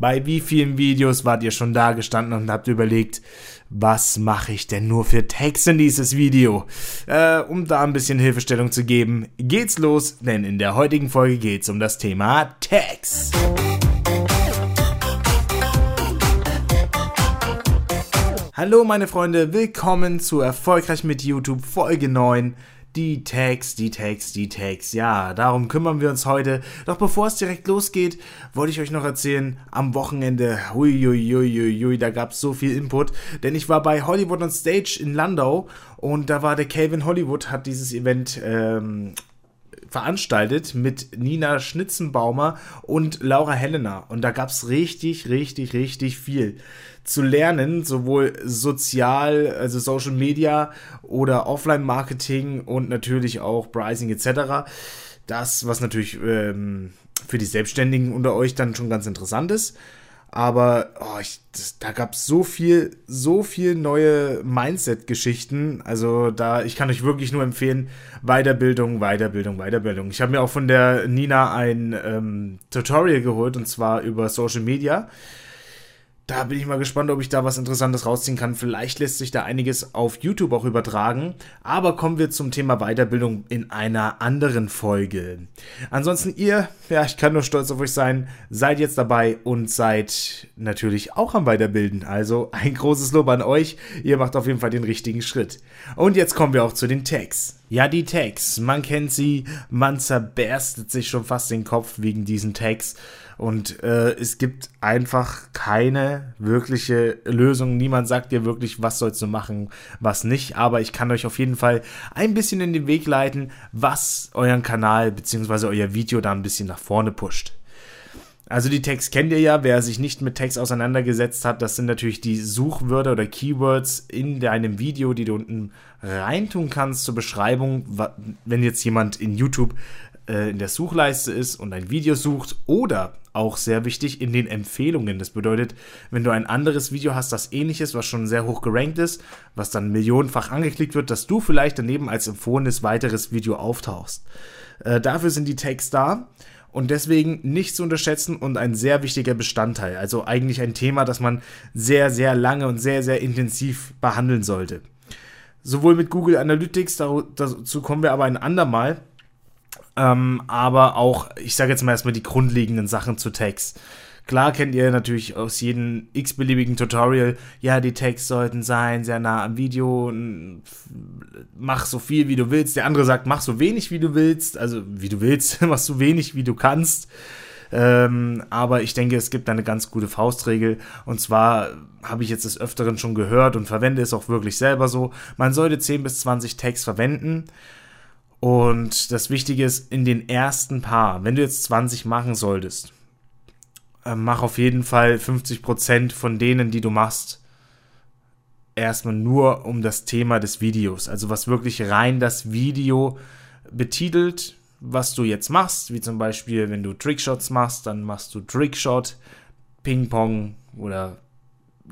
Bei wie vielen Videos wart ihr schon da gestanden und habt überlegt, was mache ich denn nur für Tags in dieses Video? Äh, um da ein bisschen Hilfestellung zu geben, geht's los, denn in der heutigen Folge geht's um das Thema Tags. Hallo meine Freunde, willkommen zu Erfolgreich mit YouTube Folge 9 die Tags, die Tags, die Tags. Ja, darum kümmern wir uns heute. Doch bevor es direkt losgeht, wollte ich euch noch erzählen, am Wochenende, huiuiuiui, da gab es so viel Input, denn ich war bei Hollywood on Stage in Landau und da war der Calvin Hollywood, hat dieses Event ähm, veranstaltet mit Nina Schnitzenbaumer und Laura Helena. Und da gab es richtig, richtig, richtig viel zu lernen, sowohl sozial, also Social Media oder Offline-Marketing und natürlich auch Pricing etc. Das, was natürlich ähm, für die Selbstständigen unter euch dann schon ganz interessant ist. Aber oh, ich, das, da gab es so viel, so viel neue Mindset-Geschichten. Also da, ich kann euch wirklich nur empfehlen, Weiterbildung, Weiterbildung, Weiterbildung. Ich habe mir auch von der Nina ein ähm, Tutorial geholt und zwar über Social Media. Da bin ich mal gespannt, ob ich da was Interessantes rausziehen kann. Vielleicht lässt sich da einiges auf YouTube auch übertragen. Aber kommen wir zum Thema Weiterbildung in einer anderen Folge. Ansonsten ihr, ja, ich kann nur stolz auf euch sein, seid jetzt dabei und seid natürlich auch am Weiterbilden. Also ein großes Lob an euch. Ihr macht auf jeden Fall den richtigen Schritt. Und jetzt kommen wir auch zu den Tags. Ja, die Tags, man kennt sie, man zerberstet sich schon fast den Kopf wegen diesen Tags. Und äh, es gibt einfach keine wirkliche Lösung. Niemand sagt dir wirklich, was sollst du machen, was nicht. Aber ich kann euch auf jeden Fall ein bisschen in den Weg leiten, was euren Kanal bzw. euer Video da ein bisschen nach vorne pusht. Also die Tags kennt ihr ja, wer sich nicht mit Tags auseinandergesetzt hat, das sind natürlich die Suchwörter oder Keywords in deinem Video, die du unten reintun kannst zur Beschreibung, wenn jetzt jemand in YouTube äh, in der Suchleiste ist und ein Video sucht oder auch sehr wichtig in den Empfehlungen. Das bedeutet, wenn du ein anderes Video hast, das ähnliches, was schon sehr hoch gerankt ist, was dann millionenfach angeklickt wird, dass du vielleicht daneben als empfohlenes weiteres Video auftauchst. Äh, dafür sind die Tags da und deswegen nicht zu unterschätzen und ein sehr wichtiger Bestandteil. Also eigentlich ein Thema, das man sehr, sehr lange und sehr, sehr intensiv behandeln sollte. Sowohl mit Google Analytics, dazu kommen wir aber ein andermal, ähm, aber auch, ich sage jetzt mal erstmal die grundlegenden Sachen zu Tags. Klar kennt ihr natürlich aus jedem x-beliebigen Tutorial, ja, die Tags sollten sein, sehr nah am Video, mach so viel wie du willst. Der andere sagt, mach so wenig wie du willst, also wie du willst, mach so wenig wie du kannst. Ähm, aber ich denke, es gibt eine ganz gute Faustregel. Und zwar habe ich jetzt des Öfteren schon gehört und verwende es auch wirklich selber so. Man sollte 10 bis 20 Tags verwenden. Und das Wichtige ist, in den ersten paar, wenn du jetzt 20 machen solltest, mach auf jeden Fall 50% von denen, die du machst, erstmal nur um das Thema des Videos. Also was wirklich rein das Video betitelt, was du jetzt machst, wie zum Beispiel, wenn du Trickshots machst, dann machst du Trickshot, Ping-Pong oder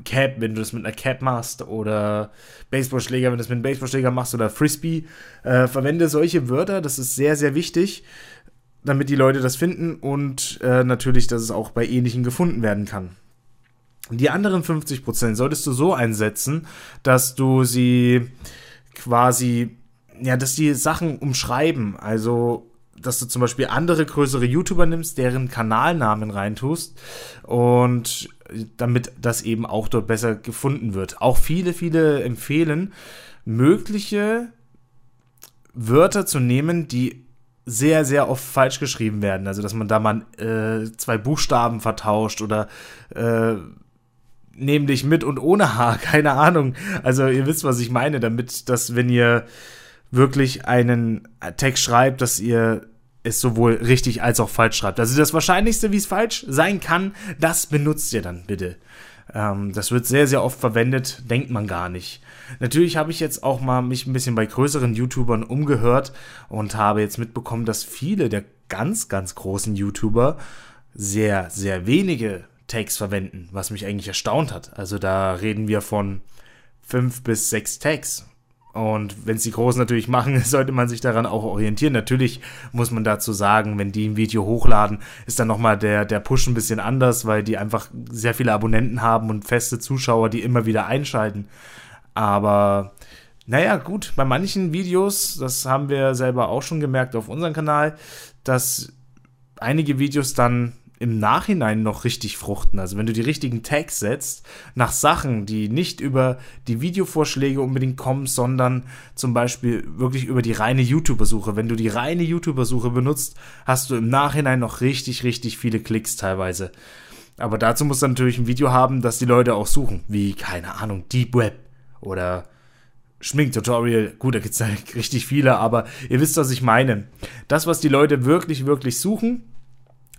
Cap, wenn du das mit einer Cap machst, oder Baseballschläger, wenn du das mit einem Baseballschläger machst, oder Frisbee. Äh, verwende solche Wörter, das ist sehr, sehr wichtig damit die Leute das finden und äh, natürlich, dass es auch bei ähnlichen gefunden werden kann. Die anderen 50% solltest du so einsetzen, dass du sie quasi, ja, dass die Sachen umschreiben. Also, dass du zum Beispiel andere größere YouTuber nimmst, deren Kanalnamen reintust und damit das eben auch dort besser gefunden wird. Auch viele, viele empfehlen, mögliche Wörter zu nehmen, die sehr, sehr oft falsch geschrieben werden. Also, dass man da mal äh, zwei Buchstaben vertauscht oder äh, nämlich mit und ohne H, keine Ahnung. Also, ihr wisst, was ich meine, damit, dass wenn ihr wirklich einen Text schreibt, dass ihr es sowohl richtig als auch falsch schreibt. Also das Wahrscheinlichste, wie es falsch sein kann, das benutzt ihr dann bitte. Ähm, das wird sehr, sehr oft verwendet, denkt man gar nicht. Natürlich habe ich jetzt auch mal mich ein bisschen bei größeren YouTubern umgehört und habe jetzt mitbekommen, dass viele der ganz, ganz großen YouTuber sehr, sehr wenige Tags verwenden, was mich eigentlich erstaunt hat. Also da reden wir von fünf bis sechs Tags. Und wenn es die Großen natürlich machen, sollte man sich daran auch orientieren. Natürlich muss man dazu sagen, wenn die ein Video hochladen, ist dann nochmal der, der Push ein bisschen anders, weil die einfach sehr viele Abonnenten haben und feste Zuschauer, die immer wieder einschalten. Aber naja, gut, bei manchen Videos, das haben wir selber auch schon gemerkt auf unserem Kanal, dass einige Videos dann im Nachhinein noch richtig fruchten. Also wenn du die richtigen Tags setzt nach Sachen, die nicht über die Videovorschläge unbedingt kommen, sondern zum Beispiel wirklich über die reine YouTuber-Suche. Wenn du die reine YouTuber-Suche benutzt, hast du im Nachhinein noch richtig, richtig viele Klicks teilweise. Aber dazu musst du natürlich ein Video haben, das die Leute auch suchen. Wie, keine Ahnung, Deep Web oder Schminktutorial. Gut, da gibt es richtig viele, aber ihr wisst, was ich meine. Das, was die Leute wirklich, wirklich suchen,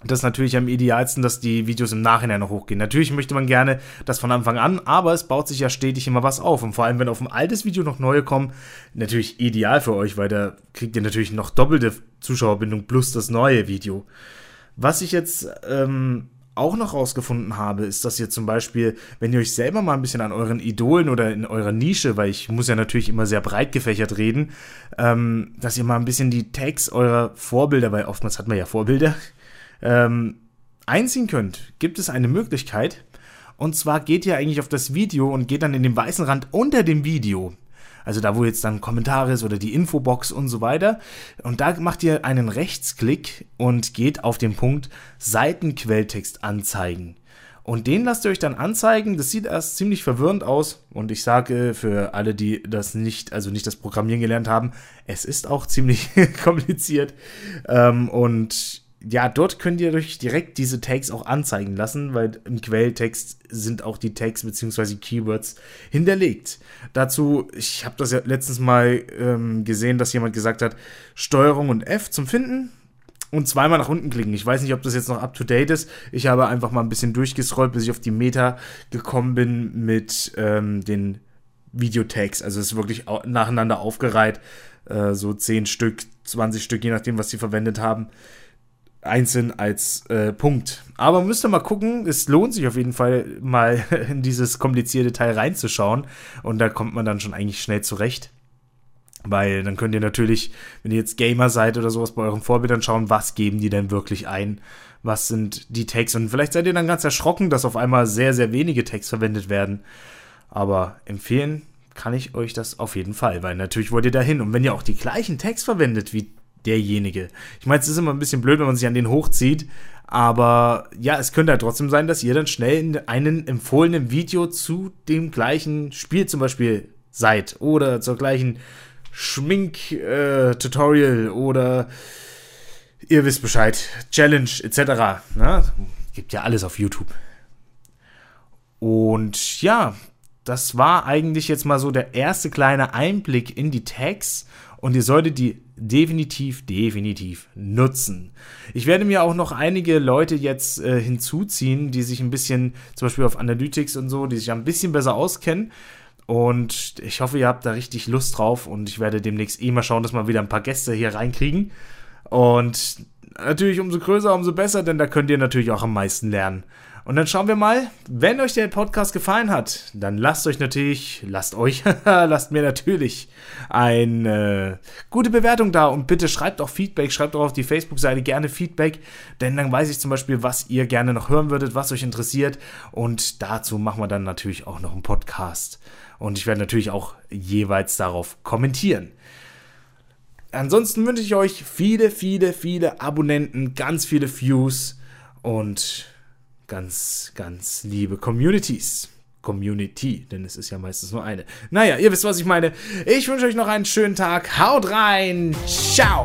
das ist natürlich am idealsten, dass die Videos im Nachhinein noch hochgehen. Natürlich möchte man gerne das von Anfang an, aber es baut sich ja stetig immer was auf. Und vor allem, wenn auf ein altes Video noch neue kommen, natürlich ideal für euch, weil da kriegt ihr natürlich noch doppelte Zuschauerbindung plus das neue Video. Was ich jetzt ähm, auch noch rausgefunden habe, ist, dass ihr zum Beispiel, wenn ihr euch selber mal ein bisschen an euren Idolen oder in eurer Nische, weil ich muss ja natürlich immer sehr breit gefächert reden, ähm, dass ihr mal ein bisschen die Tags eurer Vorbilder, weil oftmals hat man ja Vorbilder, ähm, einziehen könnt, gibt es eine Möglichkeit. Und zwar geht ihr eigentlich auf das Video und geht dann in den weißen Rand unter dem Video. Also da, wo jetzt dann Kommentare ist oder die Infobox und so weiter. Und da macht ihr einen Rechtsklick und geht auf den Punkt Seitenquelltext anzeigen. Und den lasst ihr euch dann anzeigen. Das sieht erst ziemlich verwirrend aus. Und ich sage für alle, die das nicht, also nicht das Programmieren gelernt haben, es ist auch ziemlich kompliziert. Ähm, und ja, dort könnt ihr euch direkt diese Tags auch anzeigen lassen, weil im Quelltext sind auch die Tags bzw. Keywords hinterlegt. Dazu, ich habe das ja letztens mal ähm, gesehen, dass jemand gesagt hat, Steuerung und F zum Finden und zweimal nach unten klicken. Ich weiß nicht, ob das jetzt noch up to date ist. Ich habe einfach mal ein bisschen durchgescrollt, bis ich auf die Meta gekommen bin mit ähm, den Videotags. Also es ist wirklich nacheinander aufgereiht. Äh, so 10 Stück, 20 Stück, je nachdem, was sie verwendet haben einzeln als äh, Punkt. Aber müsst ihr mal gucken, es lohnt sich auf jeden Fall mal in dieses komplizierte Teil reinzuschauen und da kommt man dann schon eigentlich schnell zurecht. Weil dann könnt ihr natürlich, wenn ihr jetzt Gamer seid oder sowas bei euren Vorbildern schauen, was geben die denn wirklich ein? Was sind die Tags? Und vielleicht seid ihr dann ganz erschrocken, dass auf einmal sehr, sehr wenige Tags verwendet werden. Aber empfehlen kann ich euch das auf jeden Fall, weil natürlich wollt ihr dahin. Und wenn ihr auch die gleichen Tags verwendet wie derjenige. Ich meine, es ist immer ein bisschen blöd, wenn man sich an den hochzieht, aber ja, es könnte halt trotzdem sein, dass ihr dann schnell in einen empfohlenen Video zu dem gleichen Spiel zum Beispiel seid oder zur gleichen Schmink-Tutorial äh, oder ihr wisst Bescheid, Challenge etc. Ne? Gibt ja alles auf YouTube. Und ja, das war eigentlich jetzt mal so der erste kleine Einblick in die Tags und ihr solltet die definitiv, definitiv nutzen. Ich werde mir auch noch einige Leute jetzt äh, hinzuziehen, die sich ein bisschen, zum Beispiel auf Analytics und so, die sich ein bisschen besser auskennen. Und ich hoffe, ihr habt da richtig Lust drauf und ich werde demnächst eh mal schauen, dass wir wieder ein paar Gäste hier reinkriegen. Und natürlich umso größer, umso besser, denn da könnt ihr natürlich auch am meisten lernen. Und dann schauen wir mal, wenn euch der Podcast gefallen hat, dann lasst euch natürlich, lasst euch, lasst mir natürlich eine gute Bewertung da und bitte schreibt auch Feedback, schreibt auch auf die Facebook-Seite gerne Feedback, denn dann weiß ich zum Beispiel, was ihr gerne noch hören würdet, was euch interessiert und dazu machen wir dann natürlich auch noch einen Podcast. Und ich werde natürlich auch jeweils darauf kommentieren. Ansonsten wünsche ich euch viele, viele, viele Abonnenten, ganz viele Views und ganz, ganz liebe Communities. Community, denn es ist ja meistens nur eine. Naja, ihr wisst, was ich meine. Ich wünsche euch noch einen schönen Tag. Haut rein. Ciao.